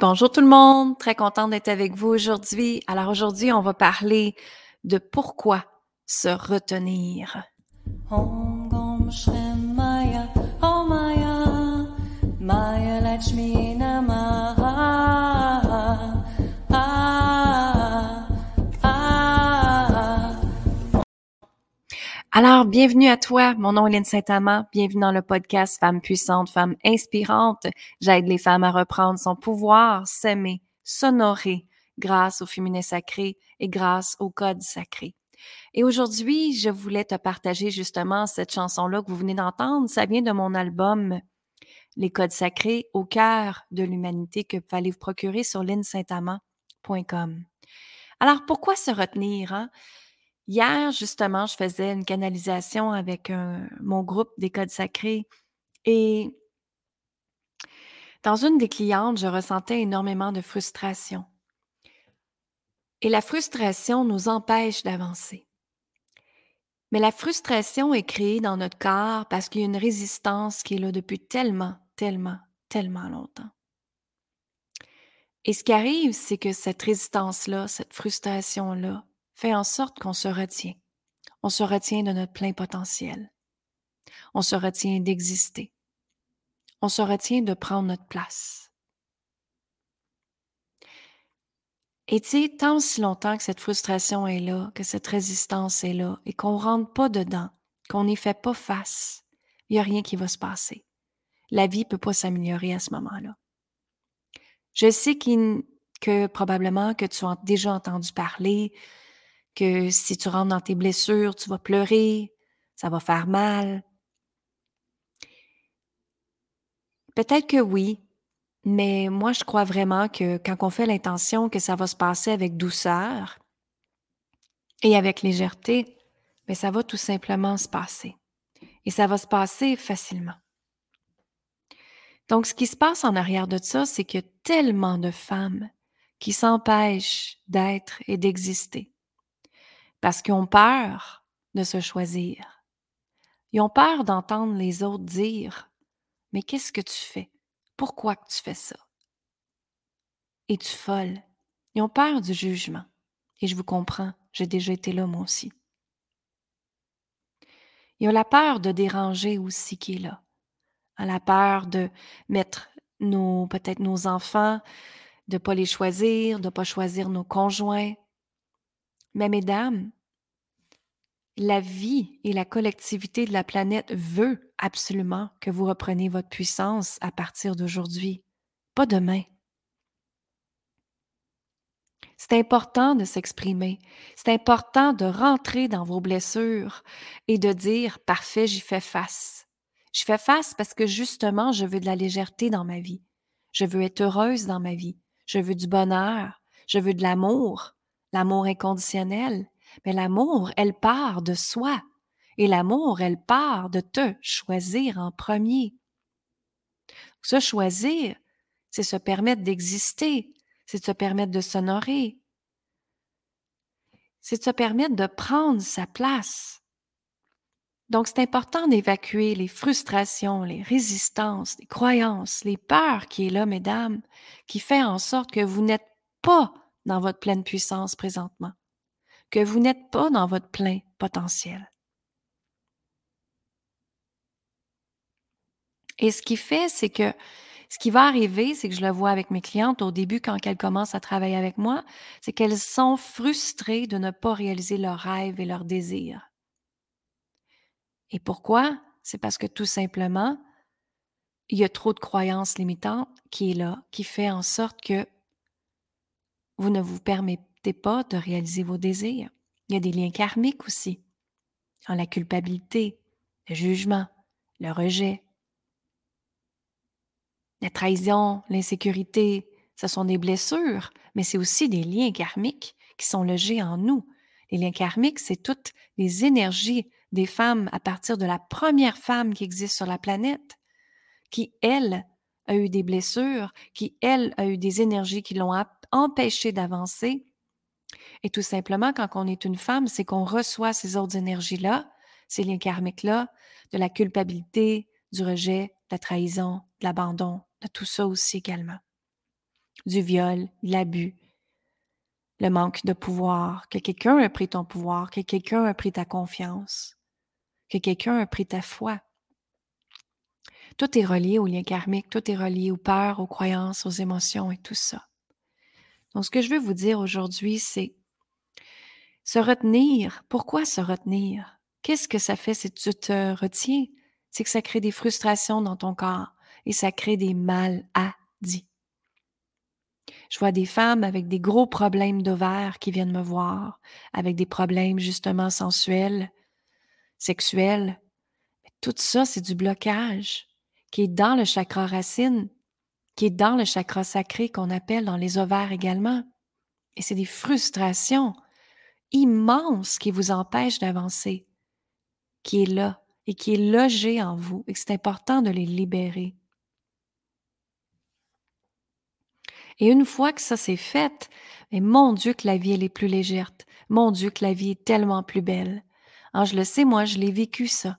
Bonjour tout le monde, très contente d'être avec vous aujourd'hui. Alors aujourd'hui, on va parler de pourquoi se retenir. Alors, bienvenue à toi. Mon nom est Lynne Saint-Amand. Bienvenue dans le podcast Femmes puissantes, Femmes inspirantes. J'aide les femmes à reprendre son pouvoir, s'aimer, s'honorer grâce au féminin sacré et grâce au code sacré. Et aujourd'hui, je voulais te partager justement cette chanson-là que vous venez d'entendre. Ça vient de mon album Les codes sacrés au cœur de l'humanité que vous allez vous procurer sur linsaintamant.com. Alors, pourquoi se retenir? Hein? Hier, justement, je faisais une canalisation avec mon groupe des codes sacrés et dans une des clientes, je ressentais énormément de frustration. Et la frustration nous empêche d'avancer. Mais la frustration est créée dans notre corps parce qu'il y a une résistance qui est là depuis tellement, tellement, tellement longtemps. Et ce qui arrive, c'est que cette résistance-là, cette frustration-là, fait en sorte qu'on se retient. On se retient de notre plein potentiel. On se retient d'exister. On se retient de prendre notre place. Et tu sais, tant si longtemps que cette frustration est là, que cette résistance est là, et qu'on ne rentre pas dedans, qu'on n'y fait pas face, il n'y a rien qui va se passer. La vie ne peut pas s'améliorer à ce moment-là. Je sais que probablement que tu as déjà entendu parler que si tu rentres dans tes blessures, tu vas pleurer, ça va faire mal. Peut-être que oui, mais moi, je crois vraiment que quand on fait l'intention que ça va se passer avec douceur et avec légèreté, mais ben, ça va tout simplement se passer. Et ça va se passer facilement. Donc, ce qui se passe en arrière de ça, c'est qu'il y a tellement de femmes qui s'empêchent d'être et d'exister parce qu'ils ont peur de se choisir. Ils ont peur d'entendre les autres dire Mais qu'est-ce que tu fais? Pourquoi que tu fais ça? Es-tu folle? Ils ont peur du jugement. Et je vous comprends, j'ai déjà été là moi aussi. Il y a la peur de déranger aussi qui est là. La peur de mettre peut-être nos enfants, de ne pas les choisir, de ne pas choisir nos conjoints, mais mesdames, la vie et la collectivité de la planète veut absolument que vous repreniez votre puissance à partir d'aujourd'hui, pas demain. C'est important de s'exprimer. C'est important de rentrer dans vos blessures et de dire parfait, j'y fais face. J'y fais face parce que justement, je veux de la légèreté dans ma vie. Je veux être heureuse dans ma vie. Je veux du bonheur. Je veux de l'amour l'amour inconditionnel, mais l'amour, elle part de soi. Et l'amour, elle part de te choisir en premier. Se choisir, c'est se permettre d'exister, c'est se permettre de s'honorer, c'est se permettre de prendre sa place. Donc, c'est important d'évacuer les frustrations, les résistances, les croyances, les peurs qui est là, mesdames, qui fait en sorte que vous n'êtes pas dans votre pleine puissance présentement, que vous n'êtes pas dans votre plein potentiel. Et ce qui fait, c'est que ce qui va arriver, c'est que je le vois avec mes clientes au début, quand elles commencent à travailler avec moi, c'est qu'elles sont frustrées de ne pas réaliser leurs rêves et leurs désirs. Et pourquoi? C'est parce que tout simplement, il y a trop de croyances limitantes qui est là, qui fait en sorte que vous ne vous permettez pas de réaliser vos désirs. Il y a des liens karmiques aussi, en la culpabilité, le jugement, le rejet, la trahison, l'insécurité, ce sont des blessures, mais c'est aussi des liens karmiques qui sont logés en nous. Les liens karmiques, c'est toutes les énergies des femmes à partir de la première femme qui existe sur la planète, qui, elle, a eu des blessures, qui, elle, a eu des énergies qui l'ont empêché d'avancer. Et tout simplement, quand on est une femme, c'est qu'on reçoit ces autres énergies-là, ces liens karmiques-là, de la culpabilité, du rejet, de la trahison, de l'abandon, de tout ça aussi également. du viol, de l'abus, le manque de pouvoir, que quelqu'un a pris ton pouvoir, que quelqu'un a pris ta confiance, que quelqu'un a pris ta foi. Tout est relié au lien karmique, tout est relié aux peurs, aux croyances, aux émotions et tout ça. Donc, ce que je veux vous dire aujourd'hui, c'est se retenir. Pourquoi se retenir? Qu'est-ce que ça fait si tu te retiens? C'est que ça crée des frustrations dans ton corps et ça crée des maladies. Je vois des femmes avec des gros problèmes d'ovaires qui viennent me voir, avec des problèmes justement sensuels, sexuels. Tout ça, c'est du blocage qui est dans le chakra racine, qui est dans le chakra sacré qu'on appelle dans les ovaires également. Et c'est des frustrations immenses qui vous empêchent d'avancer, qui est là et qui est logé en vous et c'est important de les libérer. Et une fois que ça s'est fait, mon Dieu que la vie est plus légère. Mon Dieu que la vie est tellement plus belle. Ah, je le sais, moi, je l'ai vécu ça.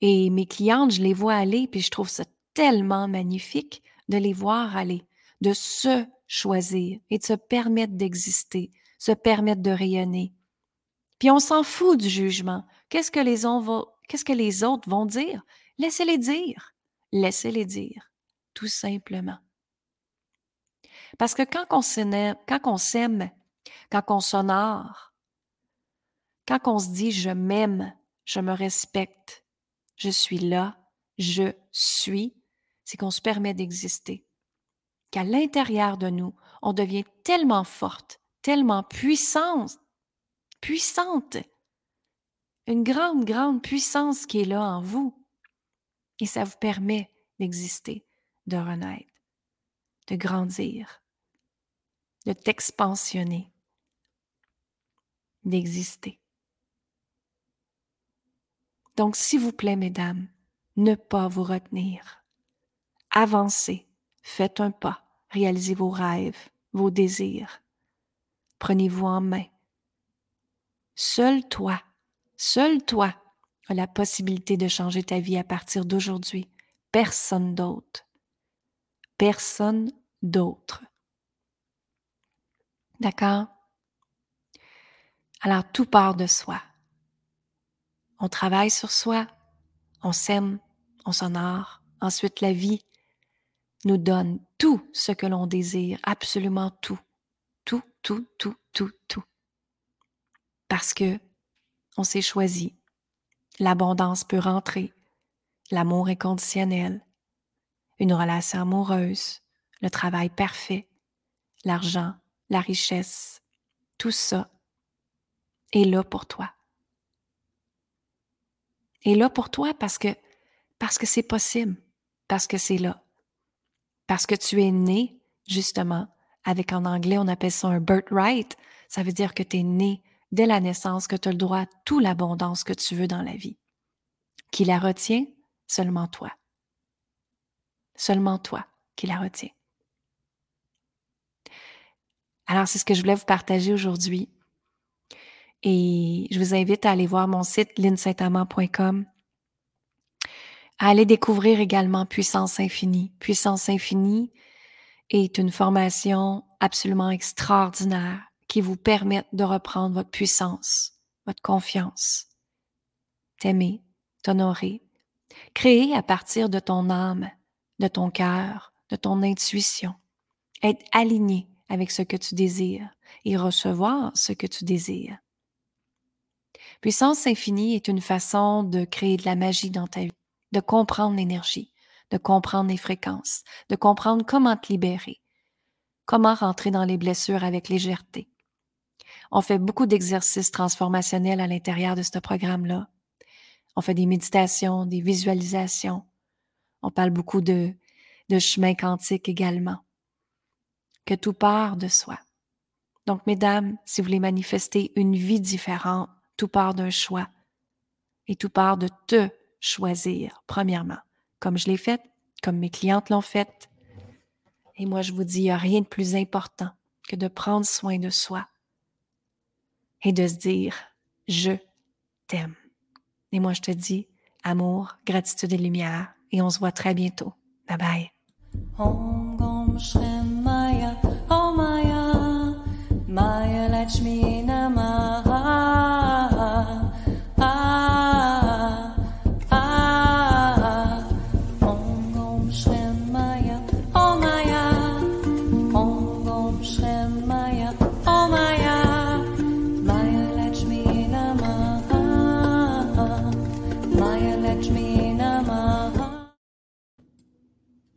Et mes clientes, je les vois aller, puis je trouve ça tellement magnifique de les voir aller, de se choisir et de se permettre d'exister, se permettre de rayonner. Puis on s'en fout du jugement. Qu'est-ce que les, qu'est-ce que les autres vont dire? Laissez-les dire. Laissez-les dire, tout simplement. Parce que quand on s'aime, quand on s'aime, quand on s'honore, quand on se dit je m'aime, je me respecte, je suis là, je suis, c'est qu'on se permet d'exister. Qu'à l'intérieur de nous, on devient tellement forte, tellement puissante, puissante, une grande, grande puissance qui est là en vous. Et ça vous permet d'exister, de renaître, de grandir, de t'expansionner, d'exister. Donc, s'il vous plaît, mesdames, ne pas vous retenir. Avancez, faites un pas, réalisez vos rêves, vos désirs. Prenez-vous en main. Seul toi, seul toi a la possibilité de changer ta vie à partir d'aujourd'hui. Personne d'autre. Personne d'autre. D'accord? Alors tout part de soi. On travaille sur soi, on s'aime, on s'honore. Ensuite, la vie nous donne tout ce que l'on désire, absolument tout. Tout, tout, tout, tout, tout. Parce que on s'est choisi. L'abondance peut rentrer, l'amour inconditionnel, une relation amoureuse, le travail parfait, l'argent, la richesse, tout ça est là pour toi. Est là pour toi parce que parce que c'est possible, parce que c'est là. Parce que tu es né justement avec en anglais on appelle ça un birthright, ça veut dire que tu es né dès la naissance que tu as le droit à toute l'abondance que tu veux dans la vie. Qui la retient? Seulement toi. Seulement toi qui la retient. Alors, c'est ce que je voulais vous partager aujourd'hui. Et je vous invite à aller voir mon site linsaintamant.com, à aller découvrir également Puissance Infinie. Puissance Infinie est une formation absolument extraordinaire qui vous permet de reprendre votre puissance, votre confiance, t'aimer, t'honorer, créer à partir de ton âme, de ton cœur, de ton intuition, être aligné avec ce que tu désires et recevoir ce que tu désires. Puissance infinie est une façon de créer de la magie dans ta vie, de comprendre l'énergie, de comprendre les fréquences, de comprendre comment te libérer, comment rentrer dans les blessures avec légèreté. On fait beaucoup d'exercices transformationnels à l'intérieur de ce programme-là. On fait des méditations, des visualisations. On parle beaucoup de, de chemin quantique également que tout part de soi. Donc, mesdames, si vous voulez manifester une vie différente, tout part d'un choix. Et tout part de te choisir, premièrement, comme je l'ai fait, comme mes clientes l'ont fait. Et moi, je vous dis, il n'y a rien de plus important que de prendre soin de soi et de se dire, je t'aime. Et moi, je te dis, amour, gratitude et lumière, et on se voit très bientôt. Bye bye.